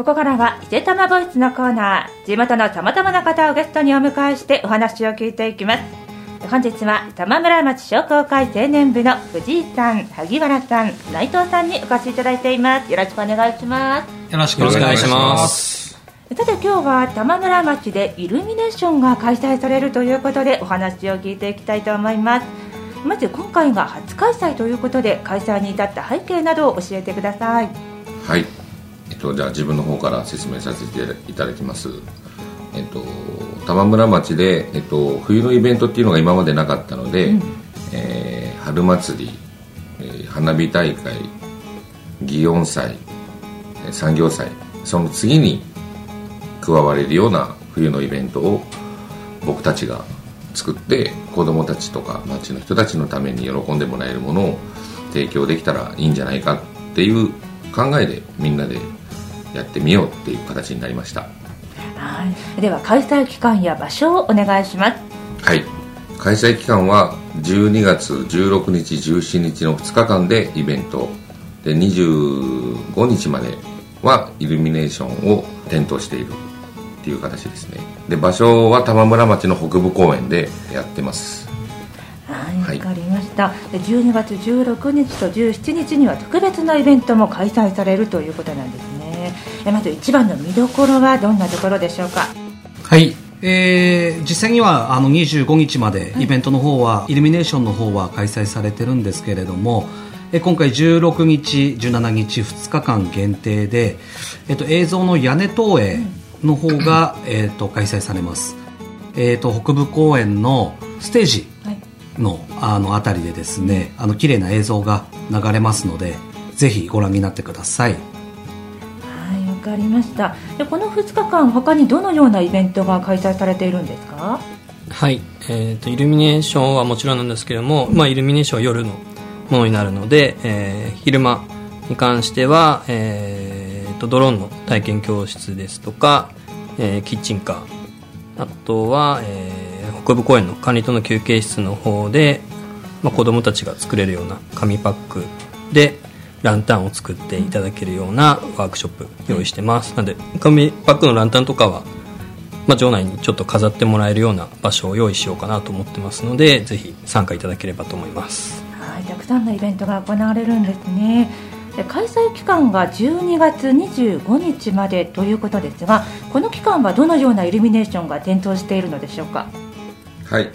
ここからは伊勢玉ボイスのコーナー地元のさまざまな方をゲストにお迎えしてお話を聞いていきます。本日は玉村町商工会青年部の藤井さん萩原さん内藤さんにお越しいただいています。よろしくお願いします。よろしくお願いします。さて今日は玉村町でイルミネーションが開催されるということでお話を聞いていきたいと思います。まず今回が初開催ということで開催に至った背景などを教えてください。はいと、じゃあ自分の方から説明させていただきます。えっと、玉村町で、えっと、冬のイベントっていうのが今までなかったので、うん、えー、春祭り、えー、花火大会祇園祭産業祭その次に加われるような冬のイベントを僕たちが作って子供たちとか町の人たちのために喜んでもらえるものを提供できたらいいんじゃないかっていう考えでみんなでやってみようっていう形になりました。はい。では開催期間や場所をお願いします。はい。開催期間は12月16日17日の2日間でイベント。で25日まではイルミネーションを点灯しているっていう形ですね。で場所は玉村町の北部公園でやってます。はい、わかりました。12月16日と17日には特別なイベントも開催されるということなんですね。えまず一番の見どころはどんなところでしょうか？はい、えー、実際にはあの25日までイベントの方は、はい、イルミネーションの方は開催されてるんですけれども、え今回16日、17日2日間限定で、えっと、映像の屋根投影の方が、えっと、開催されます。えっと、北部公園のステージのあの辺りでですねあの綺麗な映像が流れますのでぜひご覧になってくださいかりました。でこの2日間他にどのようなイベントが開催されているんですか？はい、えーと、イルミネーションはもちろんなんですけれども、まあ、イルミネーションは夜のものになるので、えー、昼間に関しては、えーと、ドローンの体験教室ですとか、えー、キッチンカー。あとは、えー北部公園の管理棟の休憩室の方で、まあ、子供たちが作れるような紙パックでランタンを作っていただけるようなワークショップ用意してます、なので紙パックのランタンとかは、まあ、場内にちょっと飾ってもらえるような場所を用意しようかなと思ってますのでぜひ参加いただければと思います。はいたくさんのイベントが行われるんですね。開催期間が12月25日までということですがこの期間はどのようなイルミネーションが点灯しているのでしょうか？はい。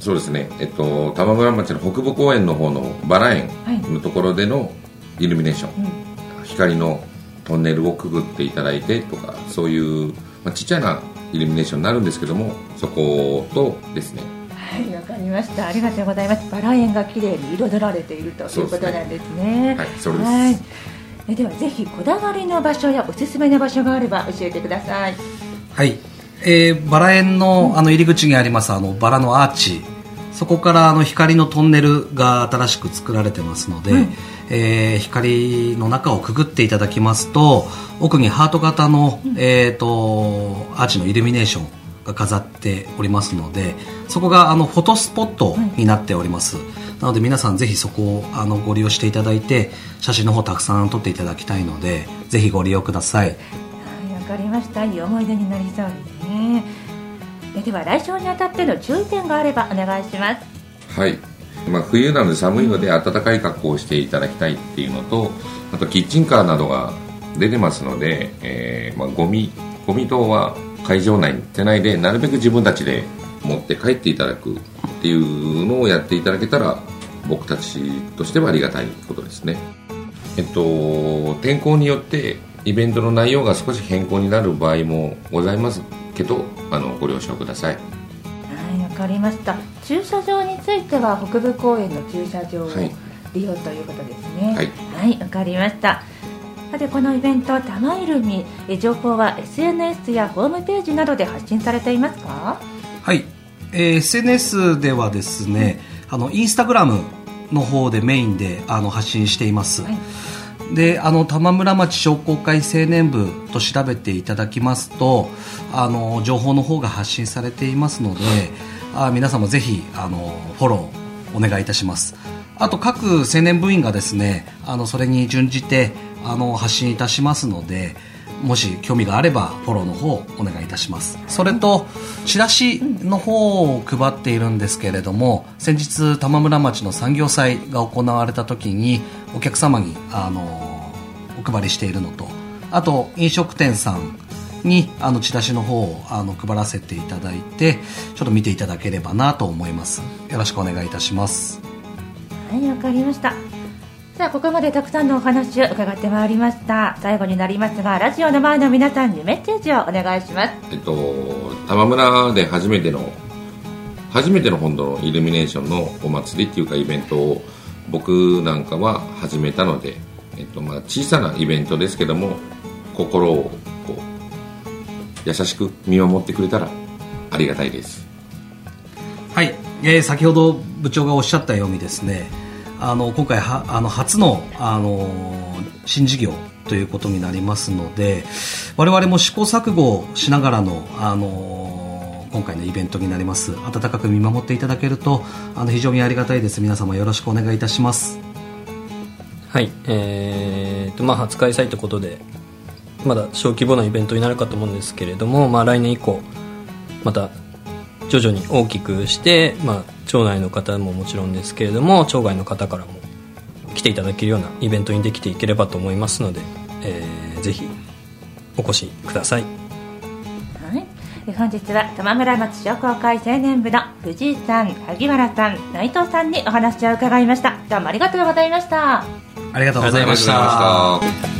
そうですね。えっと玉村町の北部公園の方のバラ園のところでのイルミネーション、はいうん、光のトンネルをくぐっていただいてとかそういう、まあ、ちっちゃなイルミネーションになるんですけどもそことですね。はいわかりました。ありがとうございます。バラ園が綺麗に彩られているということなんですね、はいそうです、はい、えではぜひこだわりの場所やおすすめの場所があれば教えてください。はい。えー、バラ園のあの入り口にありますあのバラのアーチそこからあの光のトンネルが新しく作られてますので、うん、えー、光の中をくぐっていただきますと奥にハート型の、うん、えーと、アーチのイルミネーションが飾っておりますのでそこがあのフォトスポットになっております、なので皆さんぜひそこをあのご利用していただいて写真の方たくさん撮っていただきたいのでぜひご利用ください。かりました。いい思い出になりそうですねでは来週にあたっての注意点があればお願いします。はい。まあ、冬なので寒いので暖かい格好をしていただきたいっていうのとあとキッチンカーなどが出てますので、えーまあ、ゴミゴミ等は会場内に捨てないでなるべく自分たちで持って帰っていただくっていうのをやっていただけたら僕たちとしてはありがたいことですね。えっと天候によってイベントの内容が少し変更になる場合もございます。けどあのご了承ください。はいわかりました。駐車場については北部公園の駐車場を利用ということですね。はい。わ、はい、かりました。さてこのイベント玉イルミ情報は SNS やホームページなどで発信されていますか？はい、えー、SNS ではですね、うん、あのインスタグラムの方でメインであの発信しています、はいであの玉村町商工会青年部と調べていただきますとあの情報の方が発信されていますのであ皆様ぜひあのフォローお願いいたします。あと各青年部員がですねあのそれに準じてあの発信いたしますのでもし興味があればフォローの方お願いいたします。それとチラシの方を配っているんですけれども先日玉村町の産業祭が行われた時にお客様にあのお配りしているのとあと飲食店さんにあのチラシの方をあの配らせていただいてちょっと見ていただければなと思います。よろしくお願いいたします。はいわかりました。さあここまでたくさんのお話を伺ってまいりました。最後になりますがラジオの前の皆さんにメッセージをお願いします。えっと玉村で初めての初めての本土のイルミネーションのお祭りっていうかイベントを僕なんかは始めたので、えっとまあ、小さなイベントですけども心をこう優しく見守ってくれたらありがたいです。はい、えー、先ほど部長がおっしゃったようにですねあの今回はあの初のあの新事業ということになりますので我々も試行錯誤しながらのあの今回のイベントになります。温かく見守っていただけるとあの非常にありがたいです。皆様よろしくお願いいたします。はい。えーとまあ初開催ということでまだ小規模なイベントになるかと思うんですけれども、まあ、来年以降また徐々に大きくして、まあ、町内の方ももちろんですけれども町外の方からも来ていただけるようなイベントにできていければと思いますので、えー、ぜひお越しください、はい、本日は玉村町商工会青年部の藤井さん萩原さん内藤さんにお話を伺いました。どうもありがとうございました。ありがとうございました